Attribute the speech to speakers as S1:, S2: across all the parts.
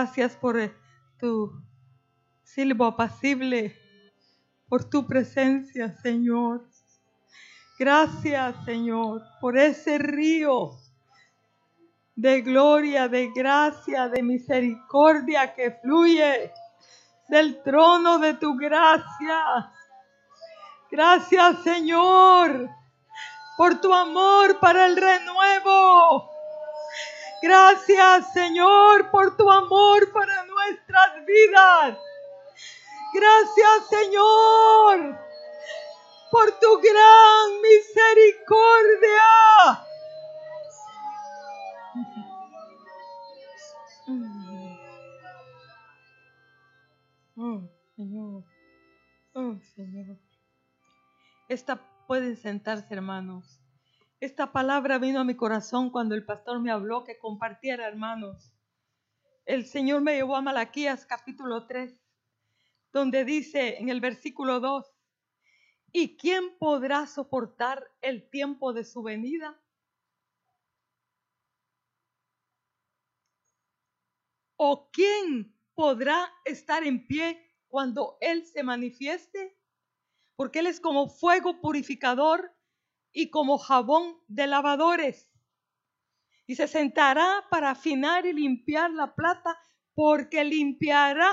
S1: Gracias por eh, tu silbo apacible, por tu presencia, Señor. Gracias, Señor, por ese río de gloria, de gracia, de misericordia que fluye del trono de tu gracia. Gracias, Señor, por tu amor para el renuevo. Gracias, Señor, por tu amor para nuestras vidas. Gracias, Señor, por tu gran misericordia. Oh, Señor. Oh, Señor. Esta pueden sentarse, hermanos. Esta palabra vino a mi corazón cuando el pastor me habló que compartiera, hermanos. El Señor me llevó a Malaquías capítulo 3, donde dice en el versículo 2, ¿y quién podrá soportar el tiempo de su venida? ¿O quién podrá estar en pie cuando Él se manifieste? Porque Él es como fuego purificador y como jabón de lavadores. Y se sentará para afinar y limpiar la plata, porque limpiará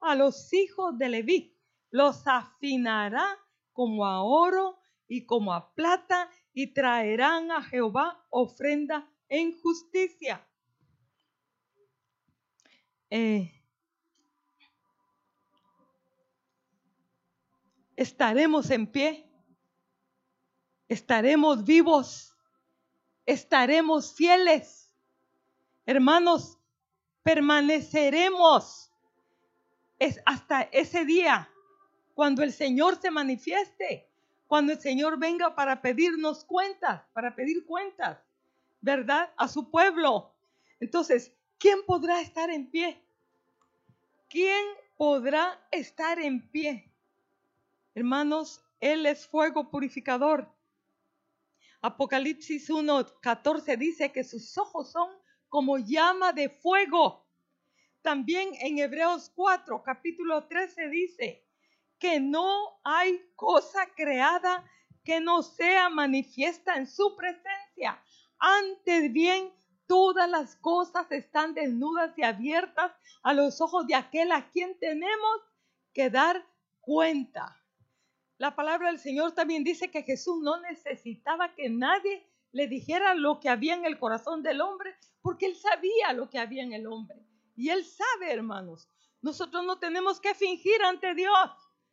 S1: a los hijos de Leví. Los afinará como a oro y como a plata, y traerán a Jehová ofrenda en justicia. Eh, estaremos en pie, estaremos vivos, estaremos fieles. Hermanos, permaneceremos es hasta ese día, cuando el Señor se manifieste, cuando el Señor venga para pedirnos cuentas, para pedir cuentas, ¿verdad? A su pueblo. Entonces, ¿quién podrá estar en pie? ¿Quién podrá estar en pie? Hermanos, Él es fuego purificador. Apocalipsis 1.14 dice que sus ojos son como llama de fuego. También en Hebreos 4, capítulo 13 dice que no hay cosa creada que no sea manifiesta en su presencia. Antes bien, todas las cosas están desnudas y abiertas a los ojos de aquel a quien tenemos que dar cuenta. La palabra del Señor también dice que Jesús no necesitaba que nadie le dijera lo que había en el corazón del hombre, porque él sabía lo que había en el hombre. Y él sabe, hermanos, nosotros no tenemos que fingir ante Dios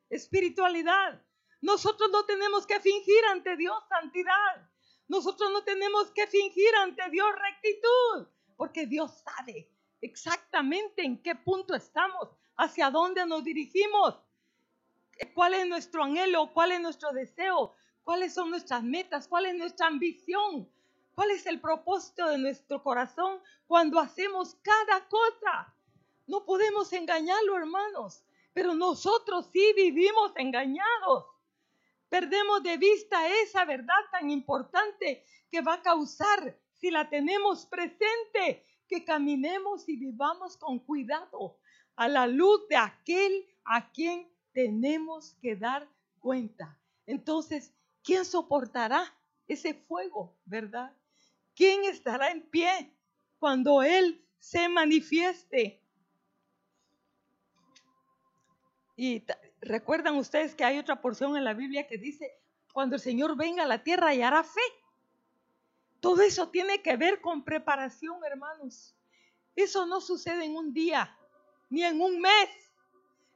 S1: espiritualidad. Nosotros no tenemos que fingir ante Dios santidad. Nosotros no tenemos que fingir ante Dios rectitud, porque Dios sabe exactamente en qué punto estamos, hacia dónde nos dirigimos, cuál es nuestro anhelo, cuál es nuestro deseo, cuáles son nuestras metas, cuál es nuestra ambición, cuál es el propósito de nuestro corazón cuando hacemos cada cosa. No podemos engañarlo, hermanos, pero nosotros sí vivimos engañados. Perdemos de vista esa verdad tan importante que va a causar, si la tenemos presente, que caminemos y vivamos con cuidado a la luz de aquel a quien tenemos que dar cuenta. Entonces, ¿quién soportará ese fuego, verdad? ¿Quién estará en pie cuando Él se manifieste? Y recuerdan ustedes que hay otra porción en la Biblia que dice, cuando el Señor venga a la tierra y hará fe. Todo eso tiene que ver con preparación, hermanos. Eso no sucede en un día, ni en un mes,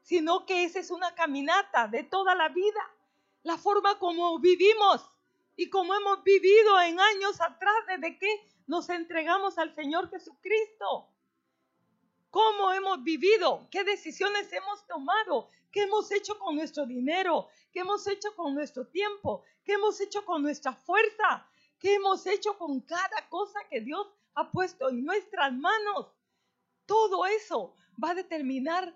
S1: sino que esa es una caminata de toda la vida. La forma como vivimos y como hemos vivido en años atrás desde que nos entregamos al Señor Jesucristo. ¿Cómo hemos vivido? ¿Qué decisiones hemos tomado? ¿Qué hemos hecho con nuestro dinero? ¿Qué hemos hecho con nuestro tiempo? ¿Qué hemos hecho con nuestra fuerza? ¿Qué hemos hecho con cada cosa que Dios ha puesto en nuestras manos? Todo eso va a determinar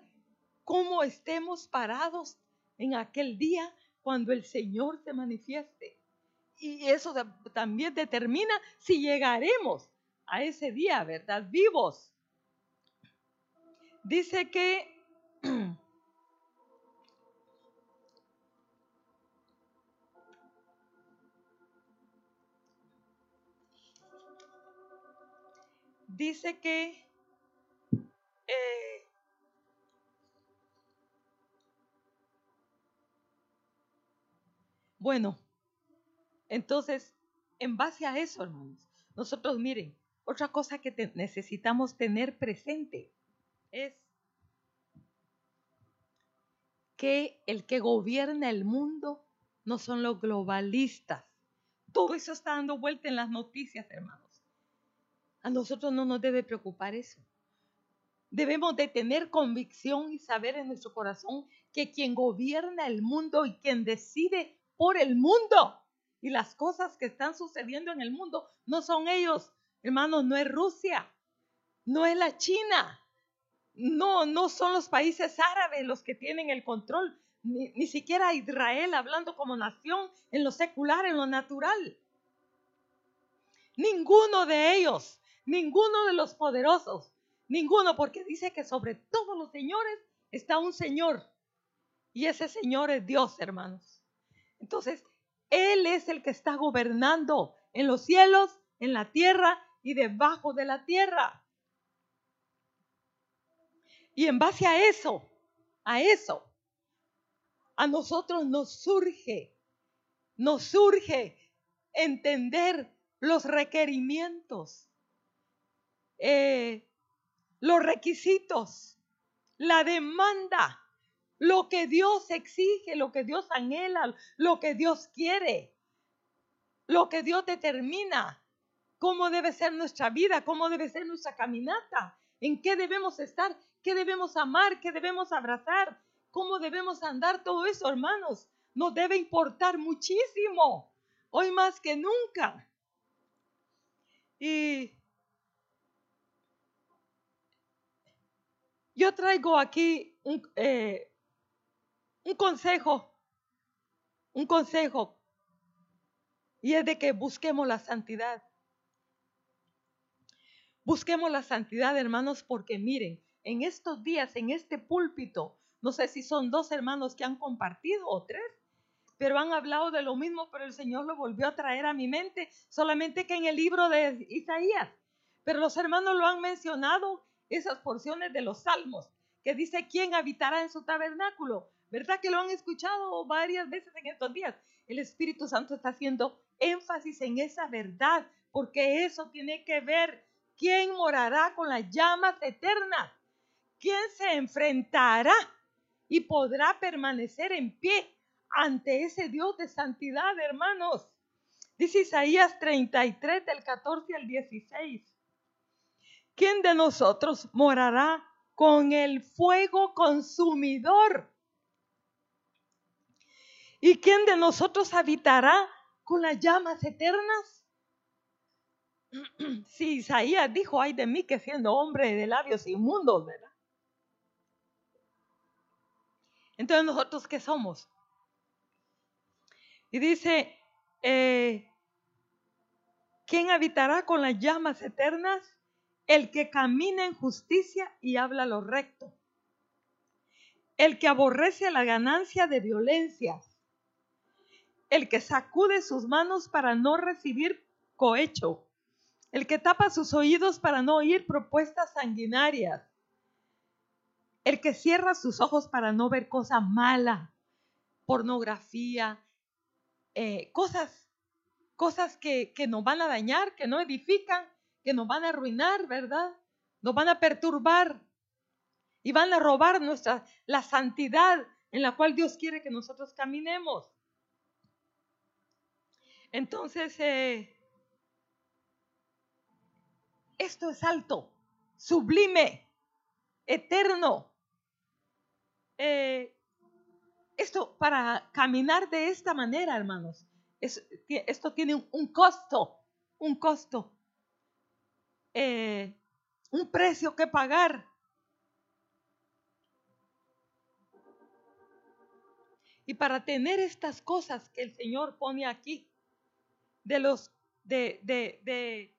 S1: cómo estemos parados en aquel día cuando el Señor se manifieste. y eso también determina si llegaremos a ese día, ¿verdad? Vivos. Dice que dice que bueno, entonces, en base a eso, hermanos, nosotros miren, otra cosa que necesitamos tener presente es que el que gobierna el mundo no son los globalistas. Todo eso está dando vuelta en las noticias, hermanos. A nosotros no nos debe preocupar eso. Debemos de tener convicción y saber en nuestro corazón que quien gobierna el mundo y quien decide por el mundo y las cosas que están sucediendo en el mundo no son ellos, hermanos, no es Rusia, no es la China, no, no son los países árabes los que tienen el control, ni, ni siquiera Israel hablando como nación en lo secular, en lo natural. Ninguno de ellos ninguno de los poderosos, ninguno, porque dice que sobre todos los señores está un Señor. Y ese Señor es Dios, hermanos. Entonces, Él es el que está gobernando en los cielos, en la tierra y debajo de la tierra. Y en base a eso, a eso, a nosotros nos surge, nos surge entender los requerimientos eh, los requisitos, la demanda, lo que Dios exige, lo que Dios anhela, lo que Dios quiere, lo que Dios determina, cómo debe ser nuestra vida, cómo debe ser nuestra caminata, en qué debemos estar, qué debemos amar, qué debemos abrazar, cómo debemos andar, todo eso, hermanos, nos debe importar muchísimo, hoy más que nunca. Y Yo traigo aquí un, eh, un consejo, un consejo, y es de que busquemos la santidad. Busquemos la santidad, hermanos, porque miren, en estos días, en este púlpito, no sé si son dos hermanos que han compartido o tres, pero han hablado de lo mismo, pero el Señor lo volvió a traer a mi mente, solamente que en el libro de Isaías. Pero los hermanos lo han mencionado esas porciones de los salmos que dice quién habitará en su tabernáculo. ¿Verdad que lo han escuchado varias veces en estos días? El Espíritu Santo está haciendo énfasis en esa verdad, porque eso tiene que ver quién morará con las llamas eternas, quién se enfrentará y podrá permanecer en pie ante ese Dios de santidad, hermanos. Dice Isaías 33 del 14 al 16. ¿quién de nosotros morará con el fuego consumidor? ¿Y quién de nosotros habitará con las llamas eternas? Si Isaías dijo, ay de mí que siendo hombre de labios inmundos, ¿verdad? Entonces nosotros qué somos? Y dice, eh, ¿quién habitará con las llamas eternas? el que camina en justicia y habla lo recto, el que aborrece la ganancia de violencias, el que sacude sus manos para no recibir cohecho, el que tapa sus oídos para no oír propuestas sanguinarias, el que cierra sus ojos para no ver cosas malas, pornografía, eh, cosas, cosas que, que nos van a dañar, que no edifican, que nos van a arruinar, ¿verdad? Nos van a perturbar y van a robar nuestra la santidad en la cual Dios quiere que nosotros caminemos. Entonces, eh, esto es alto, sublime, eterno. Eh, esto para caminar de esta manera, hermanos, esto tiene un costo, un costo. Eh, un precio que pagar. Y para tener estas cosas que el Señor pone aquí, de los de, de, de,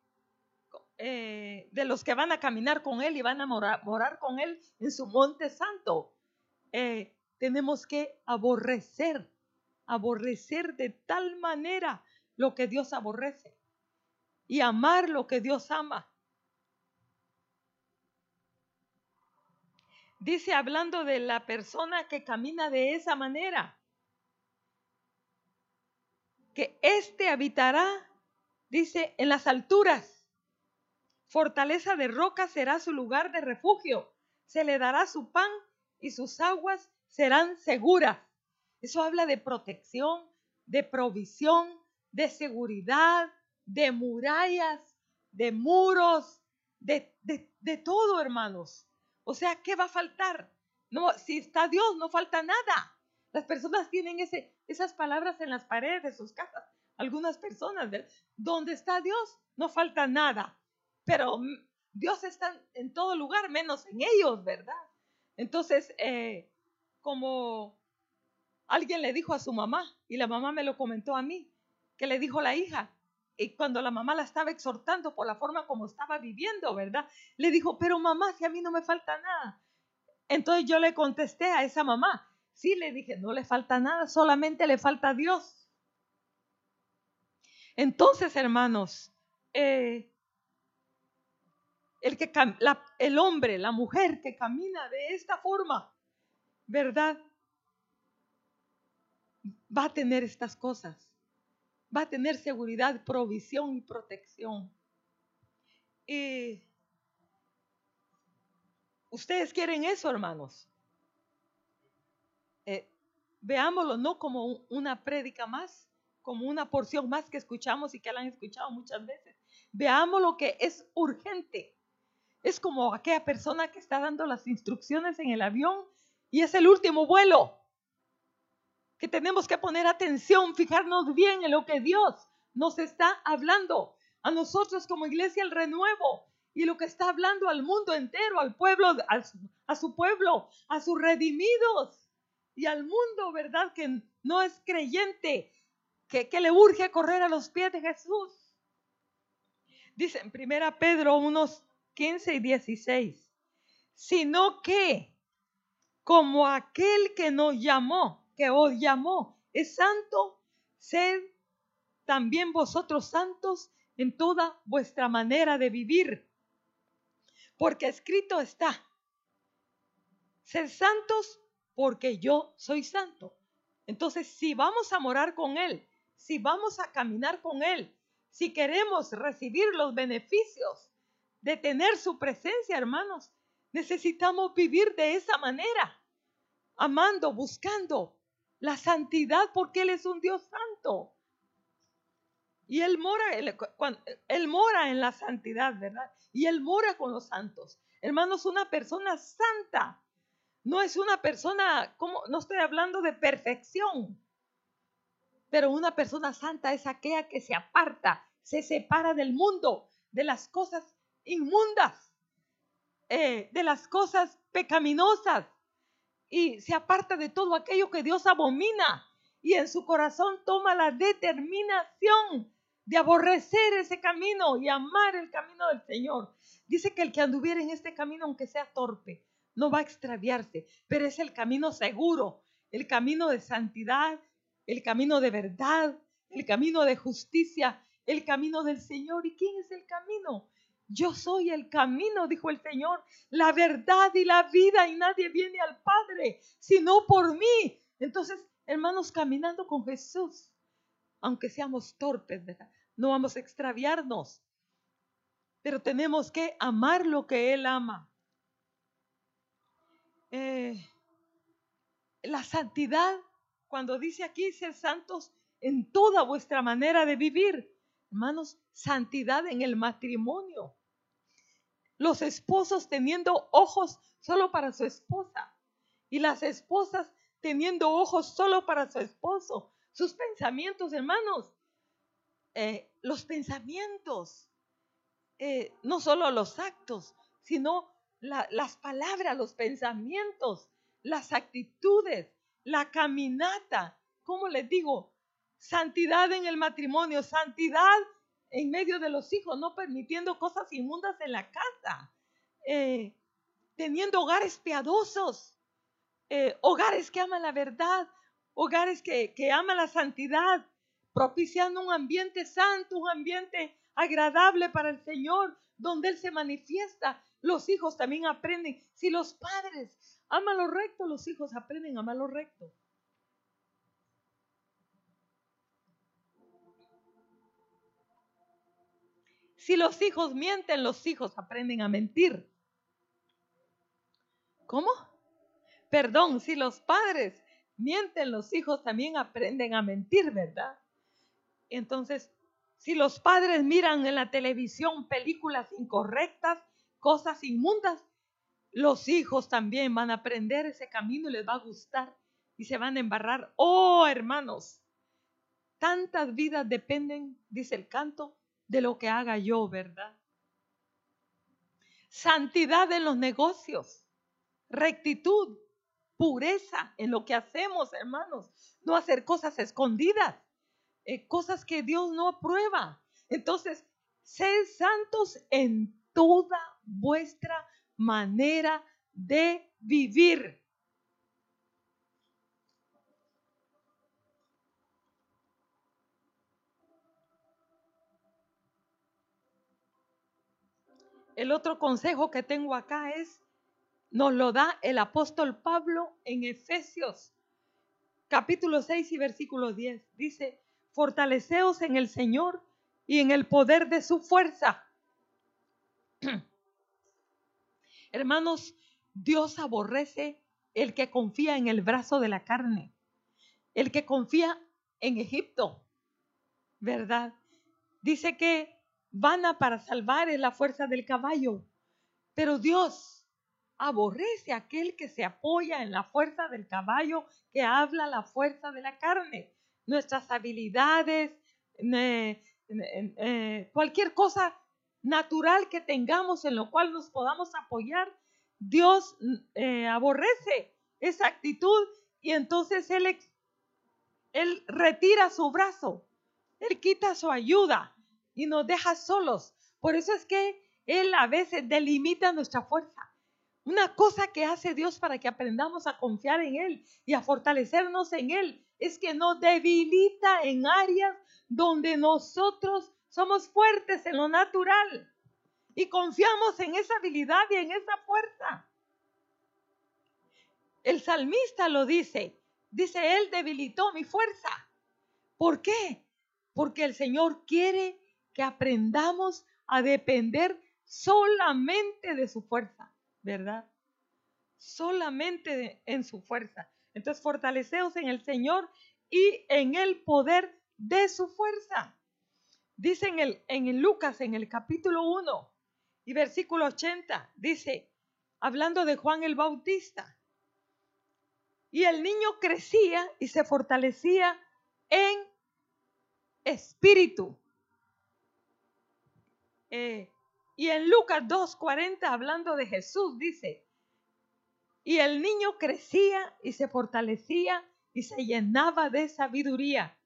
S1: eh, de, los que van a caminar con Él y van a morar, morar con Él en su monte santo. Eh, tenemos que aborrecer, aborrecer de tal manera lo que Dios aborrece y amar lo que Dios ama. Dice hablando de la persona que camina de esa manera, que éste habitará, dice, en las alturas. Fortaleza de roca será su lugar de refugio. Se le dará su pan y sus aguas serán seguras. Eso habla de protección, de provisión, de seguridad, de murallas, de muros, de, de, todo, hermanos. O sea, ¿qué va a faltar? No, si está Dios, no falta nada. Las personas tienen ese, esas palabras en las paredes de sus casas. Algunas personas, donde está Dios, no falta nada. Pero Dios está en todo lugar, menos en ellos, ¿verdad? Entonces, eh, como alguien le dijo a su mamá, y la mamá me lo comentó a mí, que le dijo la hija, y cuando la mamá la estaba exhortando por la forma como estaba viviendo, ¿verdad? Le dijo, pero mamá, si a mí no me falta nada. Entonces yo le contesté a esa mamá, sí, le dije, no le falta nada, solamente le falta Dios. Entonces, hermanos, eh, el, que, el hombre, la mujer que camina de esta forma, ¿verdad? Va a tener estas cosas va a tener seguridad, provisión y protección. Y ustedes quieren eso, hermanos. Veámoslo no como una prédica más, como una porción más que escuchamos y que la han escuchado muchas veces. Veámoslo que es urgente. Es como aquella persona que está dando las instrucciones en el avión y es el último vuelo que tenemos que poner atención, fijarnos bien en lo que Dios nos está hablando a nosotros como iglesia el renuevo y lo que está hablando al mundo entero, al pueblo, a su, pueblo, a sus redimidos y al mundo, ¿verdad? Que no es creyente, que, que le urge correr a los pies de Jesús. Dice en 1 Pedro unos 15 y 16, sino que como aquel que nos llamó, que os llamó es santo, sed también vosotros santos en toda vuestra manera de vivir. Porque escrito está, sed santos porque yo soy santo. Entonces, si vamos a morar con Él, si vamos a caminar con Él, si queremos recibir los beneficios de tener su presencia, hermanos, necesitamos vivir de esa manera, amando, buscando, la santidad porque Él es un Dios santo. Y Él mora, él, mora en la santidad, ¿verdad? Y Él mora con los santos. Hermanos, una persona santa no es una persona, como no estoy hablando de perfección, pero una persona santa es aquella que se aparta, se separa del mundo, de las cosas inmundas, eh, de las cosas pecaminosas, y se aparta de todo aquello que Dios abomina y en su corazón toma la determinación de aborrecer ese camino y amar el camino del Señor. Dice que el que anduviera en este camino, aunque sea torpe, no va a extraviarse, pero es el camino seguro, el camino de santidad, el camino de verdad, el camino de justicia, el camino del Señor. ¿Y quién es el camino? Yo soy el camino, dijo el Señor, la verdad y la vida, y nadie viene al Padre sino por mí. Entonces, hermanos, caminando con Jesús, aunque seamos torpes, no vamos a extraviarnos, pero tenemos que amar lo que Él ama. Eh, la santidad, cuando dice aquí ser santos en toda vuestra manera de vivir, Hermanos, santidad en el matrimonio. Los esposos teniendo ojos solo para su esposa y las esposas teniendo ojos solo para su esposo. Sus pensamientos, hermanos, eh, los pensamientos, eh, no solo los actos, sino las palabras, los pensamientos, las actitudes, la caminata. ¿Cómo les digo? Santidad en el matrimonio, santidad en medio de los hijos, no permitiendo cosas inmundas en la casa, eh, teniendo hogares piadosos, eh, hogares que aman la verdad, hogares que, que aman la santidad, propiciando un ambiente santo, un ambiente agradable para el Señor, donde Él se manifiesta. Los hijos también aprenden. Si los padres aman lo recto, los hijos aprenden a amar lo recto. Si los hijos mienten, los hijos aprenden a mentir. ¿Cómo? Perdón, si los padres mienten, los hijos también aprenden a mentir, ¿verdad? Entonces, si los padres miran en la televisión películas incorrectas, cosas inmundas, los hijos también van a aprender ese camino y les va a gustar y se van a embarrar. Oh, hermanos, tantas vidas dependen, dice el canto, de lo que haga yo, ¿verdad? Santidad en los negocios, rectitud, pureza en lo que hacemos, hermanos. No hacer cosas escondidas. Eh, cosas que Dios no aprueba. Entonces, sed santos en toda vuestra manera de vivir. El otro consejo que tengo acá es, nos lo da el apóstol Pablo en Efesios capítulo 6 y versículo 10. Dice, fortaleceos en el Señor y en el poder de su fuerza. Hermanos, Dios aborrece el que confía en el brazo de la carne, el que confía en Egipto, ¿verdad? Dice que vana para salvar es la fuerza del caballo, pero Dios aborrece a aquel que se apoya en la fuerza del caballo, que habla la fuerza de la carne nuestras habilidades, eh, cualquier cosa natural que tengamos en lo cual nos podamos apoyar, Dios eh, aborrece esa actitud y entonces él, él retira su brazo, Él quita su ayuda y nos deja solos. Por eso es que Él a veces delimita nuestra fuerza. Una cosa que hace Dios para que aprendamos a confiar en Él y a fortalecernos en Él es que nos debilita en áreas donde nosotros somos fuertes en lo natural y confiamos en esa habilidad y en esa fuerza. El salmista lo dice, dice, Él debilitó mi fuerza. ¿Por qué? Porque el Señor quiere que aprendamos a depender solamente de su fuerza, ¿verdad? Solamente en su fuerza. Entonces, fortaleceos en el Señor y en el poder de su fuerza. Dice en, el, en Lucas, en el capítulo 1 y versículo 80, dice, hablando de Juan el Bautista, y el niño crecía y se fortalecía en espíritu. Eh, y en Lucas 2.40, hablando de Jesús, dice, y el niño crecía y se fortalecía y se llenaba de sabiduría.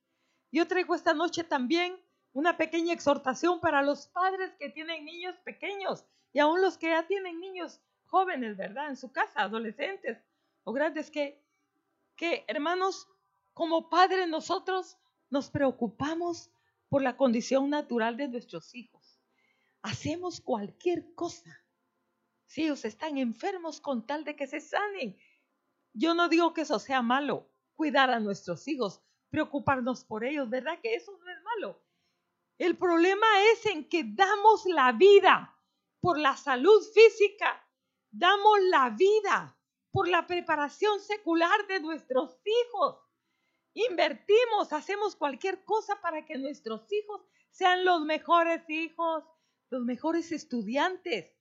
S1: Yo traigo esta noche también una pequeña exhortación para los padres que tienen niños pequeños y aún los que ya tienen niños jóvenes, ¿verdad? En su casa, adolescentes o grandes, que, que hermanos, como padres nosotros nos preocupamos por la condición natural de nuestros hijos. Hacemos cualquier cosa si ellos están enfermos con tal de que se sanen. Yo no digo que eso sea malo, cuidar a nuestros hijos, preocuparnos por ellos, ¿verdad? Que eso no es malo. El problema es en que damos la vida por la salud física, damos la vida por la preparación secular de nuestros hijos. Invertimos, hacemos cualquier cosa para que nuestros hijos sean los mejores hijos, los mejores estudiantes,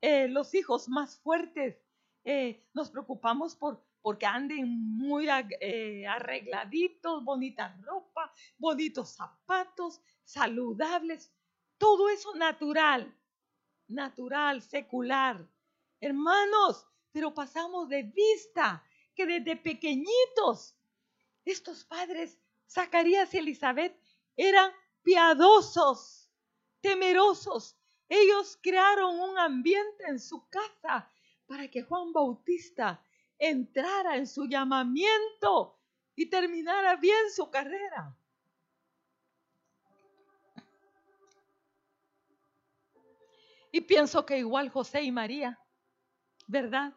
S1: eh, los hijos más fuertes. Eh, nos preocupamos por porque anden muy eh, arregladitos, bonita ropa, bonitos zapatos, saludables, todo eso natural, natural, secular. Hermanos, pero pasamos de vista que desde pequeñitos estos padres Zacarías y Elizabeth eran piadosos, temerosos. Ellos crearon un ambiente en su casa para que Juan Bautista entrara en su llamamiento y terminara bien su carrera. Y pienso que igual José y María, ¿verdad?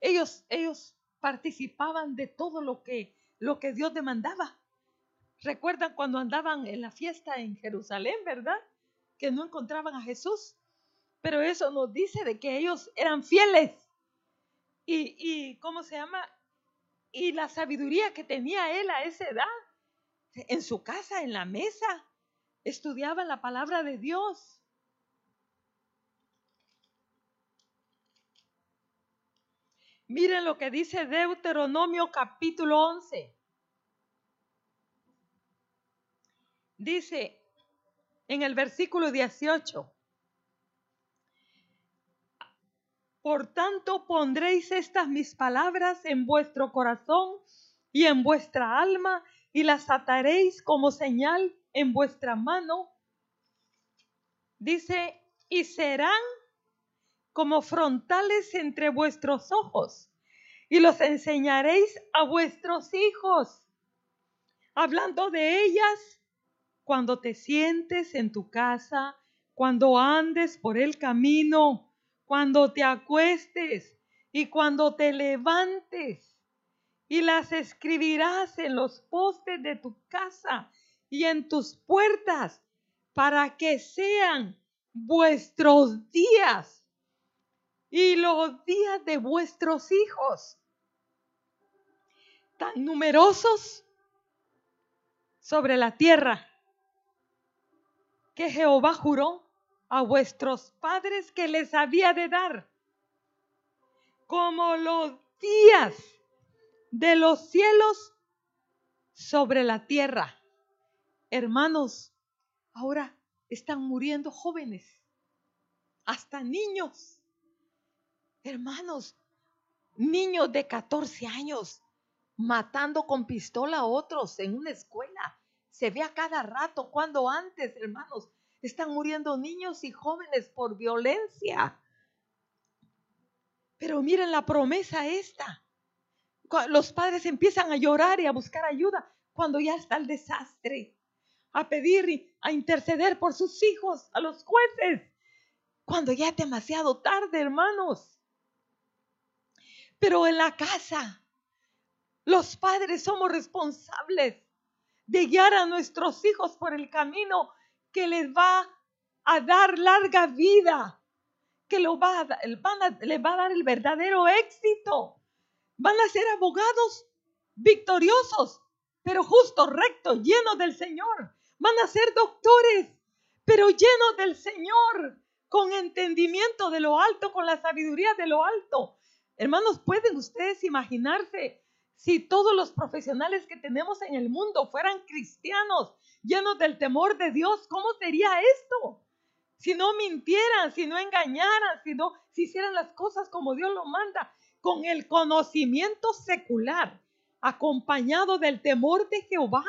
S1: Ellos, ellos participaban de todo lo que, lo que Dios demandaba. ¿Recuerdan cuando andaban en la fiesta en Jerusalén, verdad? Que no encontraban a Jesús. Pero eso nos dice de que ellos eran fieles. Y, ¿cómo se llama? Y la sabiduría que tenía él a esa edad, en su casa, en la mesa, estudiaban la palabra de Dios. Miren lo que dice Deuteronomio capítulo 11. Dice en el versículo 18. Por tanto pondréis estas mis palabras en vuestro corazón y en vuestra alma y las ataréis como señal en vuestra mano. Dice, y serán como frontales entre vuestros ojos y los enseñaréis a vuestros hijos. Hablando de ellas, cuando te sientes en tu casa, cuando andes por el camino, cuando te acuestes y cuando te levantes. Y las escribirás en los postes de tu casa y en tus puertas para que sean vuestros días y los días de vuestros hijos, tan numerosos sobre la tierra, que Jehová juró a vuestros padres que les había de dar, como los días de los cielos sobre la tierra. Hermanos, ahora están muriendo jóvenes, hasta niños Hermanos, niños de 14 años matando con pistola a otros en una escuela. Se ve a cada rato cuando antes, hermanos, están muriendo niños y jóvenes por violencia. Pero miren la promesa esta. Los padres empiezan a llorar y a buscar ayuda cuando ya está el desastre, a pedir a interceder por sus hijos, a los jueces, cuando ya es demasiado tarde, hermanos. Pero en la casa, los padres somos responsables de guiar a nuestros hijos por el camino que les va a dar larga vida, que lo va a, les va a dar el verdadero éxito. Van a ser abogados victoriosos, pero justos, rectos, llenos del Señor. Van a ser doctores, pero llenos del Señor, con entendimiento de lo alto, con la sabiduría de lo alto. Hermanos, ¿pueden ustedes imaginarse si todos los profesionales que tenemos en el mundo fueran cristianos, llenos del temor de Dios? ¿Cómo sería esto? Si no mintieran, si no engañaran, si no si hicieran las cosas como Dios lo manda, con el conocimiento secular, acompañado del temor de Jehová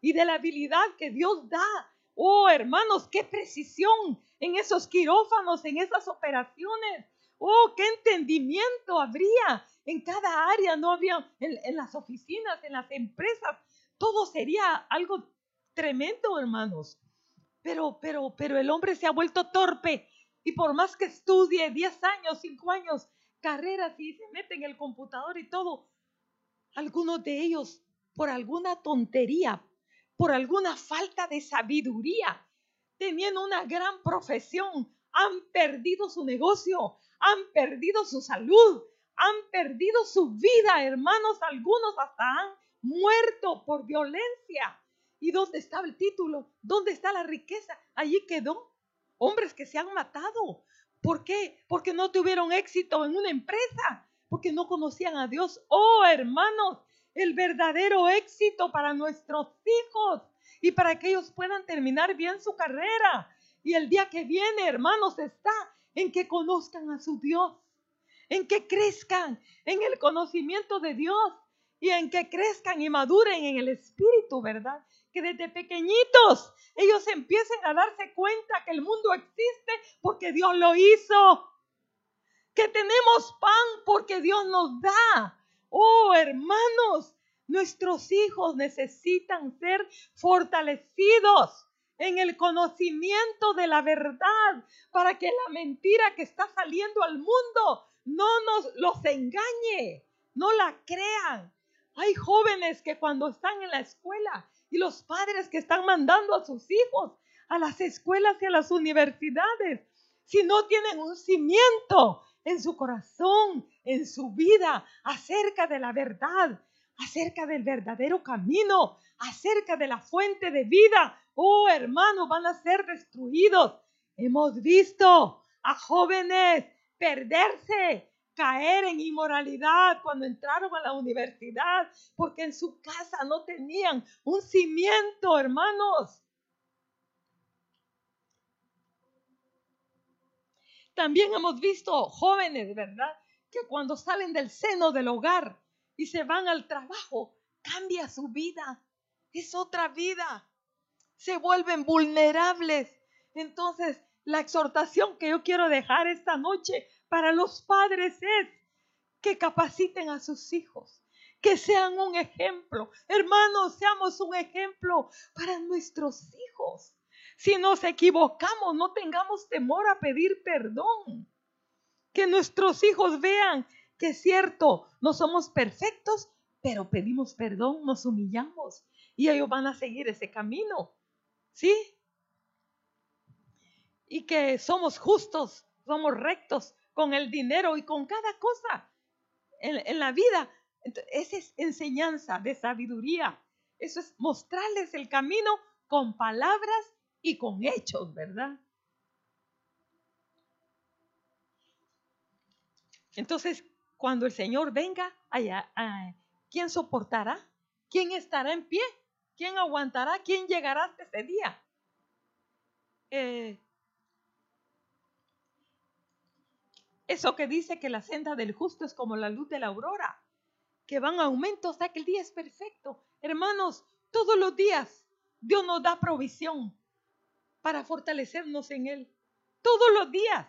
S1: y de la habilidad que Dios da. Oh, hermanos, qué precisión en esos quirófanos, en esas operaciones. Oh, qué entendimiento habría en cada área, no había en, las oficinas, en las empresas, todo sería algo tremendo, hermanos. Pero, pero, pero el hombre se ha vuelto torpe y por más que estudie 10 años, 5 años, carreras y se mete en el computador y todo, algunos de ellos, por alguna tontería, por alguna falta de sabiduría, teniendo una gran profesión, han perdido su negocio, han perdido su salud, han perdido su vida, hermanos, algunos hasta han muerto por violencia. ¿Y dónde estaba el título? ¿Dónde está la riqueza? Allí quedó. Hombres que se han matado. ¿Por qué? Porque no tuvieron éxito en una empresa, porque no conocían a Dios. Oh, hermanos, el verdadero éxito para nuestros hijos y para que ellos puedan terminar bien su carrera. Y el día que viene, hermanos, está en que conozcan a su Dios, en que crezcan en el conocimiento de Dios y en que crezcan y maduren en el espíritu, ¿verdad? Que desde pequeñitos ellos empiecen a darse cuenta que el mundo existe porque Dios lo hizo. Que tenemos pan porque Dios nos da. Oh, hermanos, nuestros hijos necesitan ser fortalecidos en el conocimiento de la verdad para que la mentira que está saliendo al mundo no nos los engañe, no la crean. Hay jóvenes que cuando están en la escuela y los padres que están mandando a sus hijos a las escuelas y a las universidades, si no tienen un cimiento en su corazón, en su vida, acerca de la verdad, acerca del verdadero camino, acerca de la fuente de vida, oh hermano, van a ser destruidos. Hemos visto a jóvenes perderse, caer en inmoralidad cuando entraron a la universidad, porque en su casa no tenían un cimiento, hermanos. También hemos visto jóvenes, ¿verdad? Que cuando salen del seno del hogar y se van al trabajo, cambia su vida. Es otra vida. Se vuelven vulnerables. Entonces, la exhortación que yo quiero dejar esta noche para los padres es que capaciten a sus hijos, que sean un ejemplo. Hermanos, seamos un ejemplo para nuestros hijos. Si nos equivocamos, no tengamos temor a pedir perdón. Que nuestros hijos vean que es cierto, no somos perfectos, pero pedimos perdón, nos humillamos y ellos van a seguir ese camino. ¿Sí? Y que somos justos, somos rectos con el dinero y con cada cosa en, la vida. Esa es enseñanza de sabiduría. Eso es mostrarles el camino con palabras y con hechos, ¿verdad? Entonces, cuando el Señor venga, allá, ¿quién soportará? ¿Quién estará en pie? ¿Quién aguantará? ¿Quién llegará hasta ese día? Eh, eso que dice que la senda del justo es como la luz de la aurora, que van a aumento hasta que el día es perfecto. Hermanos, todos los días Dios nos da provisión para fortalecernos en Él. Todos los días.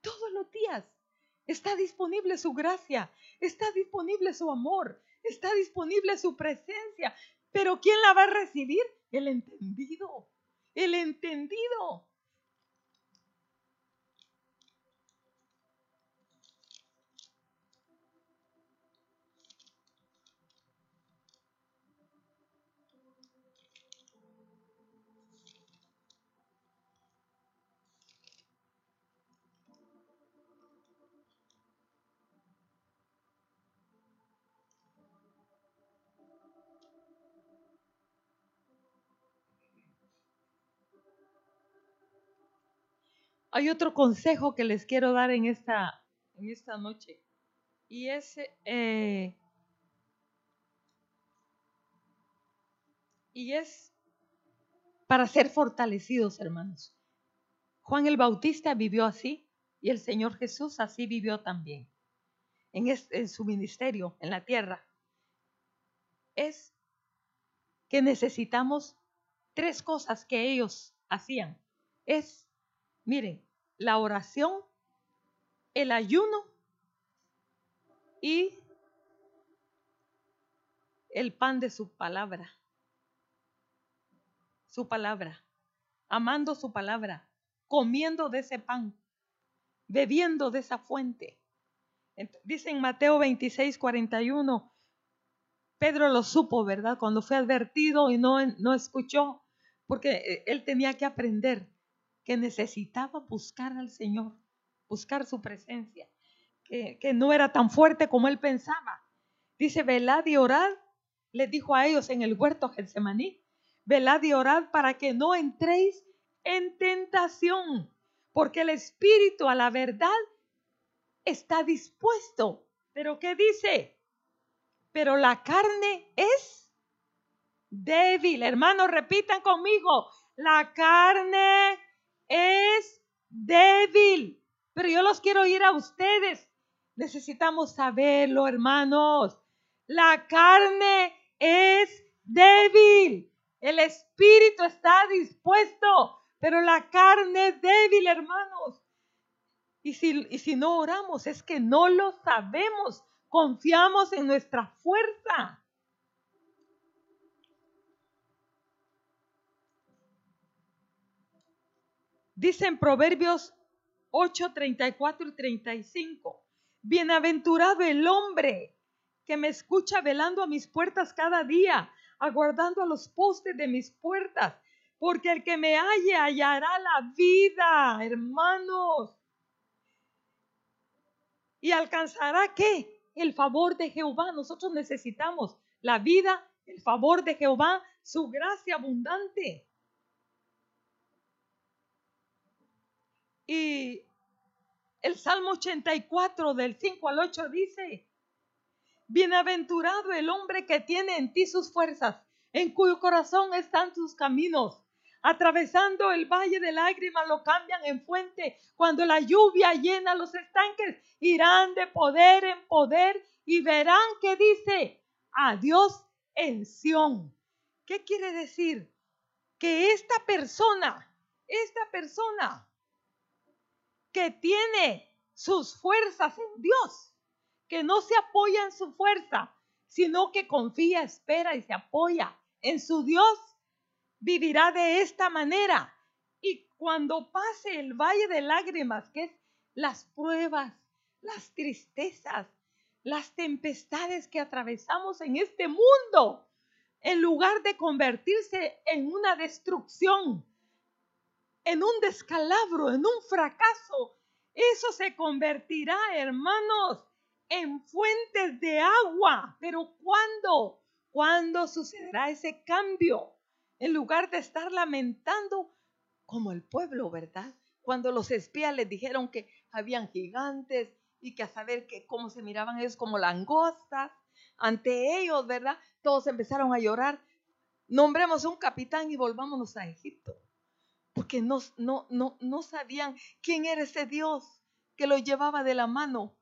S1: Todos los días. Está disponible su gracia, está disponible su amor, está disponible su presencia. Pero ¿quién la va a recibir? El entendido, el entendido. Hay otro consejo que les quiero dar en esta, en esta noche. Y es, eh, y es para ser fortalecidos, hermanos. Juan el Bautista vivió así y el Señor Jesús así vivió también en, en su ministerio en la tierra. Es que necesitamos tres cosas que ellos hacían. Es Miren, la oración, el ayuno y el pan de su palabra. Su palabra, amando su palabra, comiendo de ese pan, bebiendo de esa fuente. Dice en Mateo 26, 41, Pedro lo supo, ¿verdad? Cuando fue advertido y no, no escuchó, porque eh, él tenía que aprender que necesitaba buscar al Señor, buscar su presencia, que, no era tan fuerte como él pensaba. Dice, velad y orad, le dijo a ellos en el huerto Getsemaní, velad y orad para que no entréis en tentación, porque el espíritu a la verdad está dispuesto. Pero ¿qué dice? Pero la carne es débil. Hermanos, repitan conmigo, la carne es débil. Pero yo los quiero ir a ustedes. Necesitamos saberlo, hermanos. La carne es débil. El espíritu está dispuesto, pero la carne es débil, hermanos. Y si, y si no oramos, es que no lo sabemos. Confiamos en nuestra fuerza. Dice en Proverbios 8, 34 y 35. Bienaventurado el hombre que me escucha velando a mis puertas cada día, aguardando a los postes de mis puertas, porque el que me halle hallará la vida, hermanos. Y alcanzará qué? El favor de Jehová. Nosotros necesitamos la vida, el favor de Jehová, su gracia abundante. Y el Salmo 84 del 5 al 8 dice, Bienaventurado el hombre que tiene en ti sus fuerzas, en cuyo corazón están sus caminos. Atravesando el valle de lágrimas lo cambian en fuente. Cuando la lluvia llena los estanques, irán de poder en poder y verán que dice, adiós en Sión. ¿Qué quiere decir? Que esta persona, esta persona que tiene sus fuerzas en Dios, que no se apoya en su fuerza, sino que confía, espera y se apoya en su Dios, vivirá de esta manera. Y cuando pase el valle de lágrimas, que es las pruebas, las tristezas, las tempestades que atravesamos en este mundo, en lugar de convertirse en una destrucción, en un descalabro, en un fracaso, eso se convertirá, hermanos, en fuentes de agua. Pero ¿cuándo? ¿Cuándo sucederá ese cambio? En lugar de estar lamentando como el pueblo, ¿verdad? Cuando los espías les dijeron que habían gigantes y que a saber que cómo se miraban ellos como langostas, ante ellos, ¿verdad? Todos empezaron a llorar. Nombremos un capitán y volvámonos a Egipto porque no, no, no, no sabían quién era ese Dios que los llevaba de la mano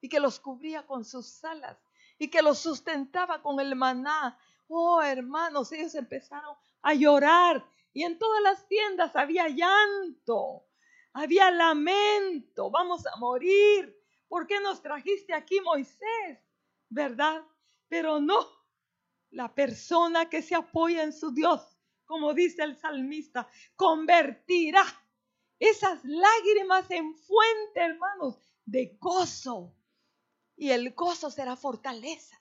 S1: y que los cubría con sus alas y que los sustentaba con el maná. Oh, hermanos, ellos empezaron a llorar y en todas las tiendas había llanto, había lamento, vamos a morir. ¿Por qué nos trajiste aquí, Moisés? ¿Verdad? Pero no, la persona que se apoya en su Dios como dice el salmista, convertirá esas lágrimas en fuente, hermanos, de gozo. Y el gozo será fortaleza.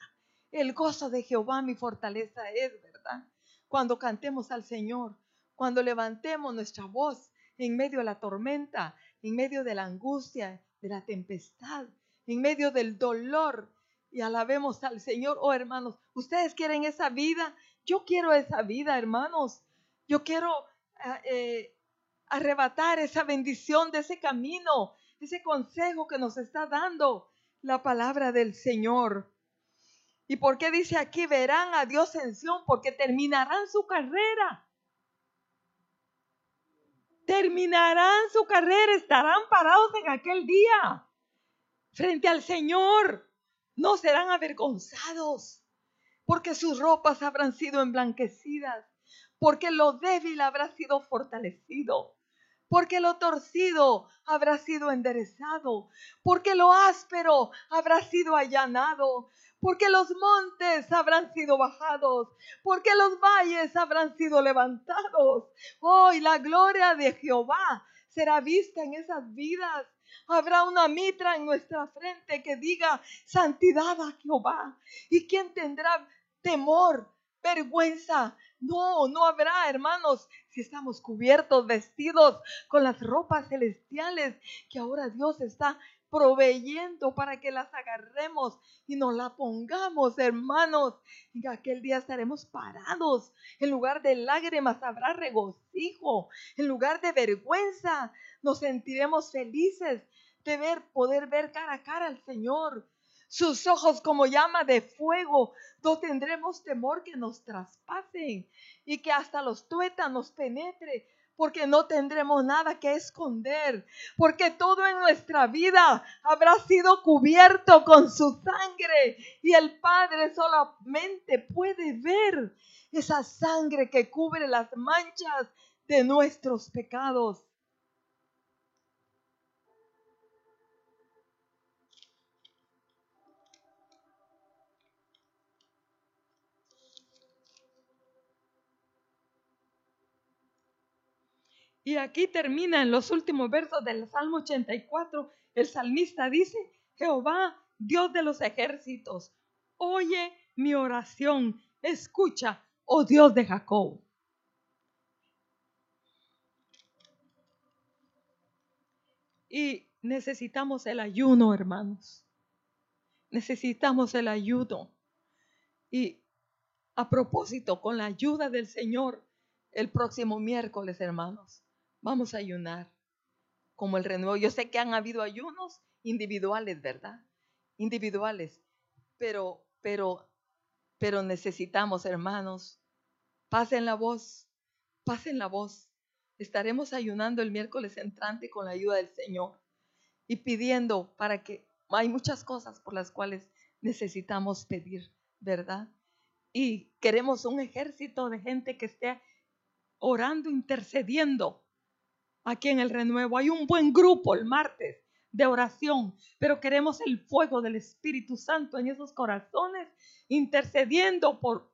S1: El gozo de Jehová mi fortaleza es, ¿verdad? Cuando cantemos al Señor, cuando levantemos nuestra voz en medio de la tormenta, en medio de la angustia, de la tempestad, en medio del dolor, y alabemos al Señor. Oh hermanos, ustedes quieren esa vida, yo quiero esa vida, hermanos. Yo quiero ah, eh, arrebatar esa bendición de ese camino, ese consejo que nos está dando la palabra del Señor. ¿Y por qué dice aquí verán a Dios en Sion? Porque terminarán su carrera. Terminarán su carrera, estarán parados en aquel día frente al Señor. No serán avergonzados porque sus ropas habrán sido emblanquecidas, porque lo débil habrá sido fortalecido, porque lo torcido habrá sido enderezado, porque lo áspero habrá sido allanado, porque los montes habrán sido bajados, porque los valles habrán sido levantados. Hoy la gloria de Jehová será vista en esas vidas. Habrá una mitra en nuestra frente que diga santidad a Jehová. ¿Y quién tendrá temor, vergüenza no, no habrá, hermanos, si estamos cubiertos, vestidos con las ropas celestiales que ahora Dios está proveyendo para que las agarremos y nos la pongamos, hermanos. En aquel día estaremos parados. En lugar de lágrimas habrá regocijo. En lugar de vergüenza nos sentiremos felices de ver, poder ver cara a cara al Señor sus ojos como llama de fuego. No tendremos temor que nos traspasen y que hasta los tuétanos penetre, porque no tendremos nada que esconder, porque todo en nuestra vida habrá sido cubierto con su sangre y el Padre solamente puede ver esa sangre que cubre las manchas de nuestros pecados. Y aquí termina en los últimos versos del Salmo 84. El salmista dice, Jehová, Dios de los ejércitos, oye mi oración, escucha, oh Dios de Jacob. Y necesitamos el ayuno, hermanos. Necesitamos el ayuno. Y a propósito, con la ayuda del Señor, el próximo miércoles, hermanos, Vamos a ayunar como el renuevo. Yo sé que han habido ayunos individuales, ¿verdad? Individuales. Pero, pero, pero necesitamos, hermanos, pasen la voz, pasen la voz. Estaremos ayunando el miércoles entrante con la ayuda del Señor y pidiendo para que hay muchas cosas por las cuales necesitamos pedir, ¿verdad? Y queremos un ejército de gente que esté orando, intercediendo aquí en el renuevo. Hay un buen grupo el martes de oración, pero queremos el fuego del Espíritu Santo en esos corazones, intercediendo por,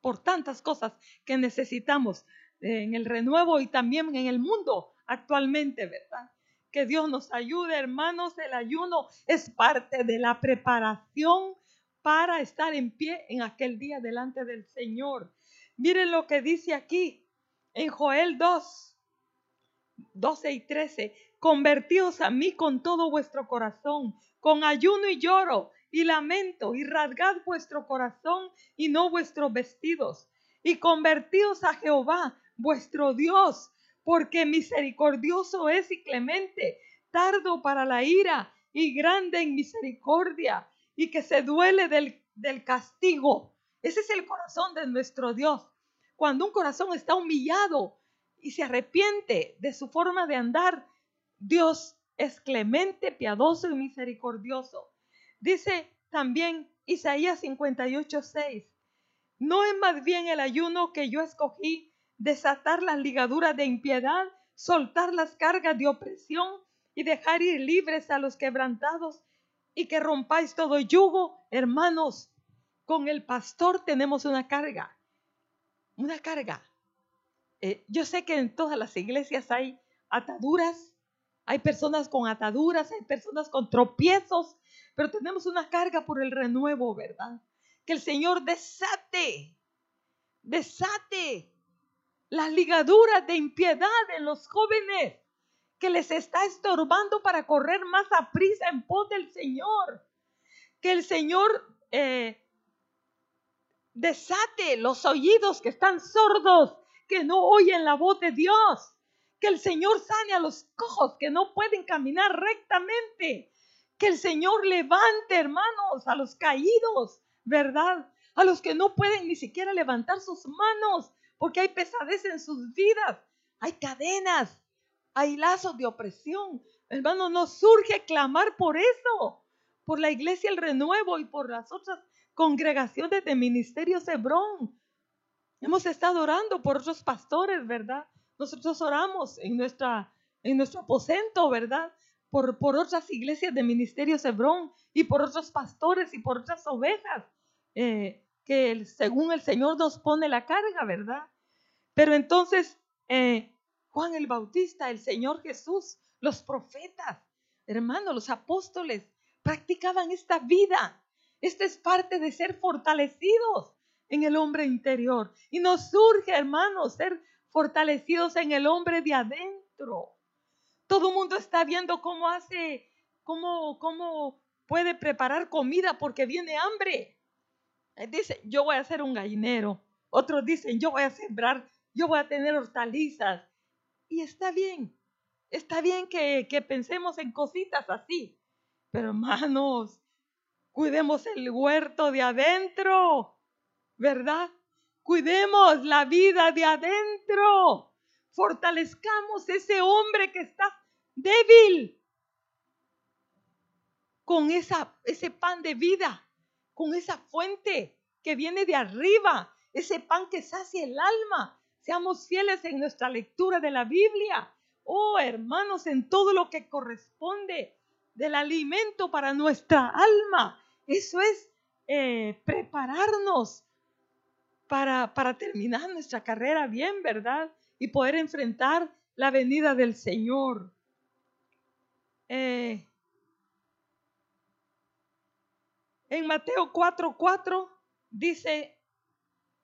S1: por tantas cosas que necesitamos en el renuevo y también en el mundo actualmente, ¿verdad? Que Dios nos ayude, hermanos. El ayuno es parte de la preparación para estar en pie en aquel día delante del Señor. Miren lo que dice aquí en Joel 2, 12 y 13, convertíos a mí con todo vuestro corazón, con ayuno y lloro y lamento, y rasgad vuestro corazón y no vuestros vestidos, y convertíos a Jehová, vuestro Dios, porque misericordioso es y clemente, tardo para la ira y grande en misericordia, y que se duele del, del castigo. Ese es el corazón de nuestro Dios. Cuando un corazón está humillado, y se arrepiente de su forma de andar, Dios es clemente, piadoso y misericordioso. Dice también Isaías 58, 6, ¿no es más bien el ayuno que yo escogí desatar las ligaduras de impiedad, soltar las cargas de opresión y dejar ir libres a los quebrantados y que rompáis todo yugo? Hermanos, con el pastor tenemos una carga, una carga eh, yo sé que en todas las iglesias hay ataduras, hay personas con ataduras, hay personas con tropiezos, pero tenemos una carga por el renuevo, ¿verdad? Que el Señor desate, desate las ligaduras de impiedad en los jóvenes que les está estorbando para correr más a prisa en pos del Señor. Que el Señor eh, desate los oídos que están sordos que no oyen la voz de Dios. Que el Señor sane a los cojos que no pueden caminar rectamente. Que el Señor levante, hermanos, a los caídos, ¿verdad? A los que no pueden ni siquiera levantar sus manos porque hay pesadez en sus vidas. Hay cadenas, hay lazos de opresión. Hermano, nos surge clamar por eso, por la iglesia El Renuevo y por las otras congregaciones de Ministerio Hebrón, Hemos estado orando por otros pastores, ¿verdad? Nosotros oramos en, nuestra, en nuestro aposento, ¿verdad? Por, por otras iglesias de Ministerio Hebrón y por otros pastores y por otras ovejas, eh, que según el Señor nos pone la carga, ¿verdad? Pero entonces, eh, Juan el Bautista, el Señor Jesús, los profetas, hermanos, los apóstoles, practicaban esta vida. Esta es parte de ser fortalecidos en el hombre interior. Y nos surge, hermanos, ser fortalecidos en el hombre de adentro. Todo el mundo está viendo cómo hace, cómo, cómo puede preparar comida porque viene hambre. Dice, yo voy a ser un gallinero. Otros dicen, yo voy a sembrar, yo voy a tener hortalizas. Y está bien, está bien que, que pensemos en cositas así. Pero hermanos, cuidemos el huerto de adentro. ¿Verdad? Cuidemos la vida de adentro. fortalezcamos ese hombre que está débil con esa, ese pan de vida, con esa fuente que viene de arriba, ese pan que sacia el alma. Seamos fieles en nuestra lectura de la Biblia. Oh, hermanos, en todo lo que corresponde del alimento para nuestra alma. Eso es eh, prepararnos para, para terminar nuestra carrera bien, ¿verdad? Y poder enfrentar la venida del Señor. Eh, en Mateo 4:4 dice,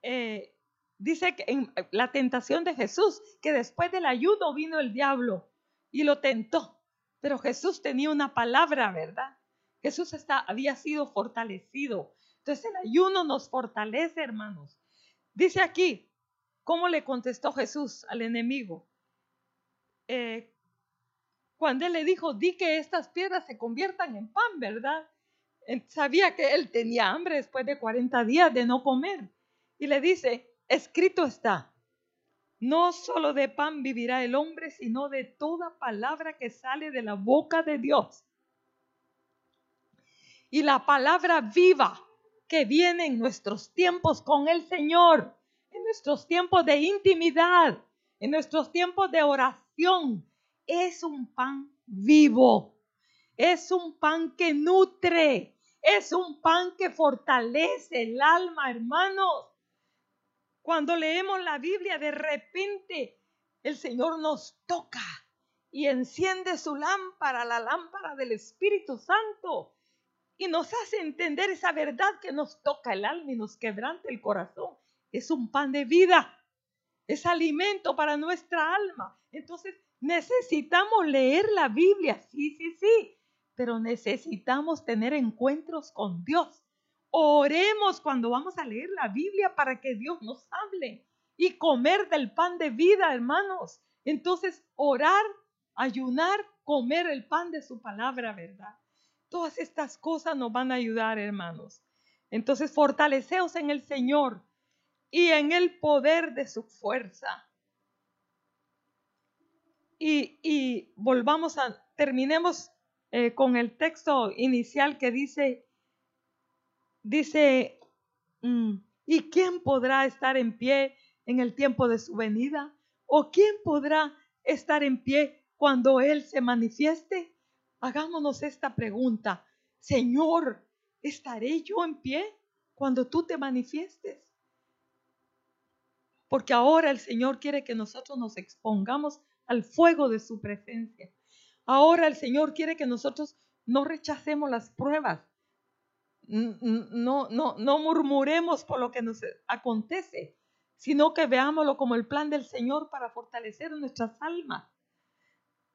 S1: eh, dice que en la tentación de Jesús, que después del ayuno vino el diablo y lo tentó. Pero Jesús tenía una palabra, ¿verdad? Jesús está, había sido fortalecido. Entonces el ayuno nos fortalece, hermanos. Dice aquí, ¿cómo le contestó Jesús al enemigo? Eh, cuando él le dijo, di que estas piedras se conviertan en pan, ¿verdad? Sabía que él tenía hambre después de 40 días de no comer. Y le dice, escrito está, no solo de pan vivirá el hombre, sino de toda palabra que sale de la boca de Dios. Y la palabra viva que viene en nuestros tiempos con el Señor, en nuestros tiempos de intimidad, en nuestros tiempos de oración, es un pan vivo, es un pan que nutre, es un pan que fortalece el alma, hermanos. Cuando leemos la Biblia, de repente el Señor nos toca y enciende su lámpara, la lámpara del Espíritu Santo, y nos hace entender esa verdad que nos toca el alma y nos quebranta el corazón. Es un pan de vida, es alimento para nuestra alma. Entonces necesitamos leer la Biblia, sí, sí, sí, pero necesitamos tener encuentros con Dios. Oremos cuando vamos a leer la Biblia para que Dios nos hable y comer del pan de vida, hermanos. Entonces, orar, ayunar, comer el pan de su palabra, ¿verdad? Todas estas cosas nos van a ayudar, hermanos. Entonces, fortaleceos en el Señor y en el poder de su fuerza. Y, volvamos a, terminemos eh, con el texto inicial que dice, Dice, mm, ¿y quién podrá estar en pie en el tiempo de su venida? ¿O quién podrá estar en pie cuando Él se manifieste? Hagámonos esta pregunta. Señor, ¿estaré yo en pie cuando tú te manifiestes? Porque ahora el Señor quiere que nosotros nos expongamos al fuego de su presencia. Ahora el Señor quiere que nosotros no rechacemos las pruebas, no, no, no murmuremos por lo que nos acontece, sino que veámoslo como el plan del Señor para fortalecer nuestras almas.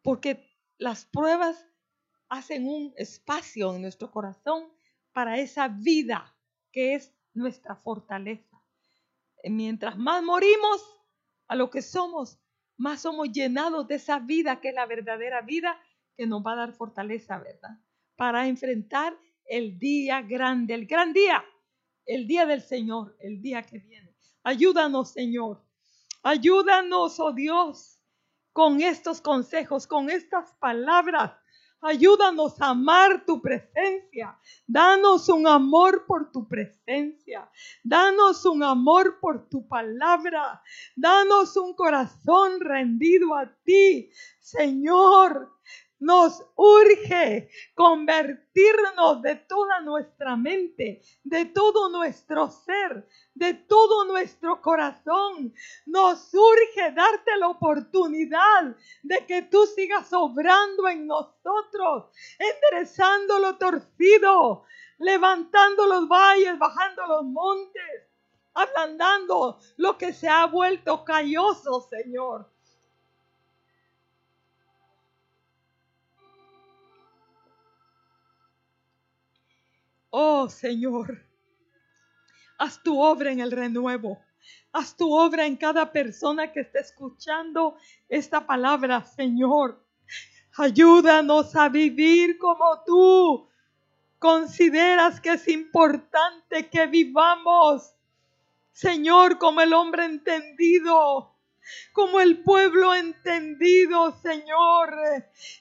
S1: Porque las pruebas hacen un espacio en nuestro corazón para esa vida que es nuestra fortaleza. Mientras más morimos a lo que somos, más somos llenados de esa vida que es la verdadera vida que nos va a dar fortaleza, ¿verdad? Para enfrentar el día grande, el gran día, el día del Señor, el día que viene. Ayúdanos, Señor. Ayúdanos, oh Dios, con estos consejos, con estas palabras. Ayúdanos a amar tu presencia. Danos un amor por tu presencia. Danos un amor por tu palabra. Danos un corazón rendido a ti, Señor. Nos urge convertirnos de toda nuestra mente, de todo nuestro ser, de todo nuestro corazón. Nos urge darte la oportunidad de que tú sigas obrando en nosotros, enderezando lo torcido, levantando los valles, bajando los montes, ablandando lo que se ha vuelto calloso, Señor. Oh Señor, haz tu obra en el renuevo. Haz tu obra en cada persona que esté escuchando esta palabra, Señor. Ayúdanos a vivir como tú consideras que es importante que vivamos. Señor, como el hombre entendido, como el pueblo entendido, Señor.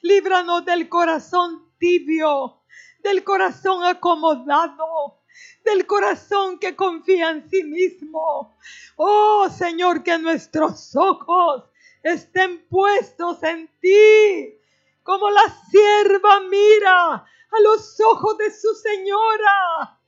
S1: Líbranos del corazón tibio, del corazón acomodado, del corazón que confía en sí mismo. Oh Señor, que nuestros ojos estén puestos en ti, como la sierva mira a los ojos de su señora.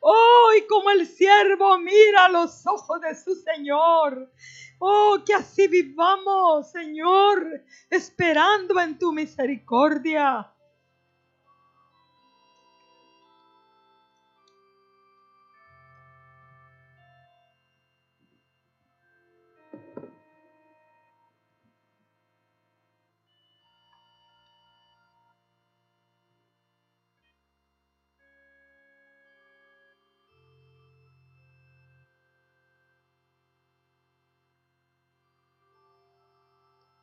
S1: Oh, y como el siervo mira a los ojos de su Señor. Oh, que así vivamos, Señor, esperando en tu misericordia.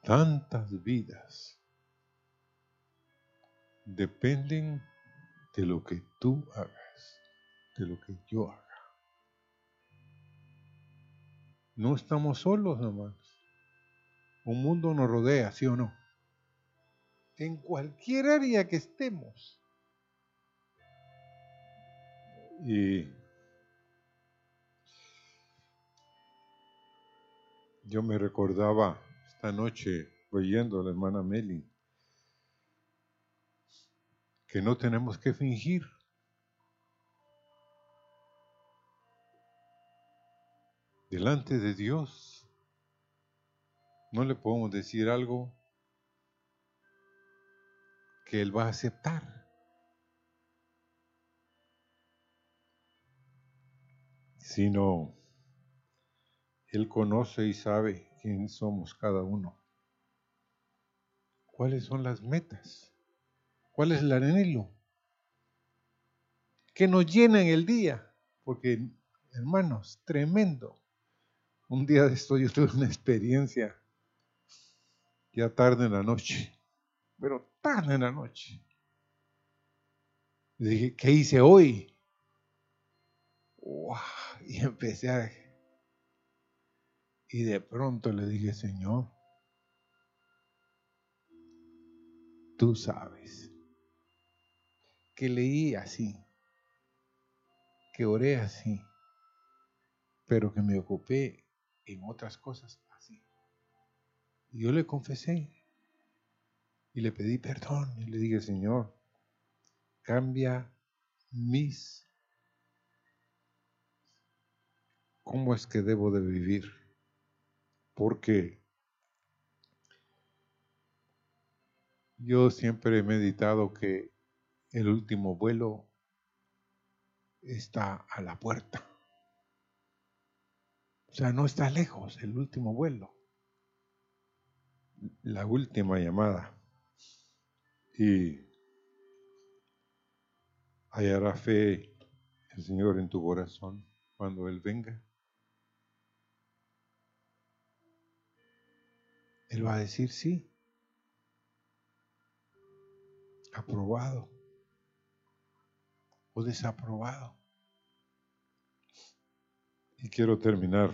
S2: Tantas vidas dependen de lo que tú hagas, de lo que yo haga. No estamos solos, hermanos. Un mundo nos rodea, ¿sí o no? En cualquier área que estemos. Y yo me recordaba noche oyendo a la hermana Meli que no tenemos que fingir. Delante de Dios no le podemos decir algo que Él va a aceptar. Sino Él conoce y sabe quién somos cada uno. ¿Cuáles son las metas? ¿Cuál es el anhelo? Que nos llena en el día. Porque, hermanos, tremendo. Un día de esto yo tuve una experiencia ya tarde en la noche, pero tarde en la noche. Dije, ¿qué hice hoy? Y empecé a y de pronto le dije, Señor, tú sabes que leí así, que oré así, pero que me ocupé en otras cosas así. Y yo le confesé y le pedí perdón y le dije, Señor, cambia mis... ¿Cómo es que debo de vivir? Porque yo siempre he meditado que el último vuelo está a la puerta. O sea, no está lejos el último vuelo. La última llamada. Y hallará fe el Señor en tu corazón cuando Él venga. Él va a decir sí. Aprobado o desaprobado. Y quiero terminar.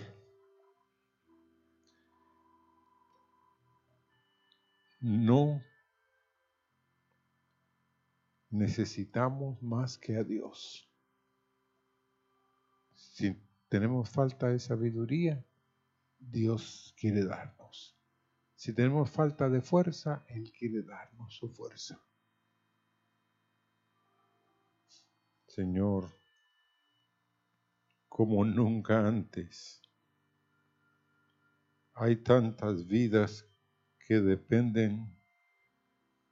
S2: No necesitamos más que a Dios. Si tenemos falta de sabiduría, Dios quiere darnos. Si tenemos falta de fuerza, Él quiere darnos su fuerza. Señor, como nunca antes, hay tantas vidas que dependen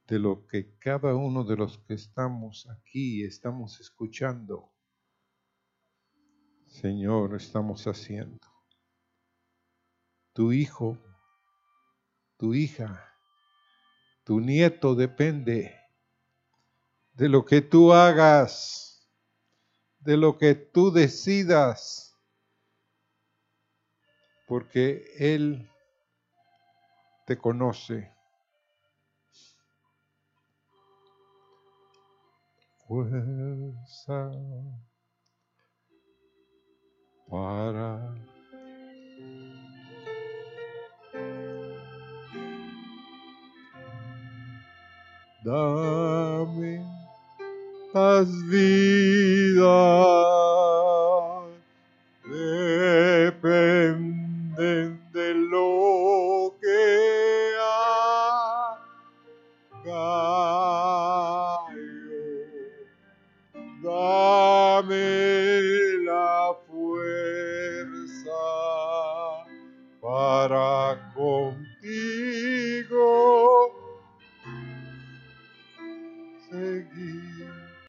S2: de lo que cada uno de los que estamos aquí, estamos escuchando, Señor, estamos haciendo. Tu Hijo tu hija, tu nieto depende de lo que tú hagas, de lo que tú decidas, porque Él te conoce. Fuerza para dame las vidas,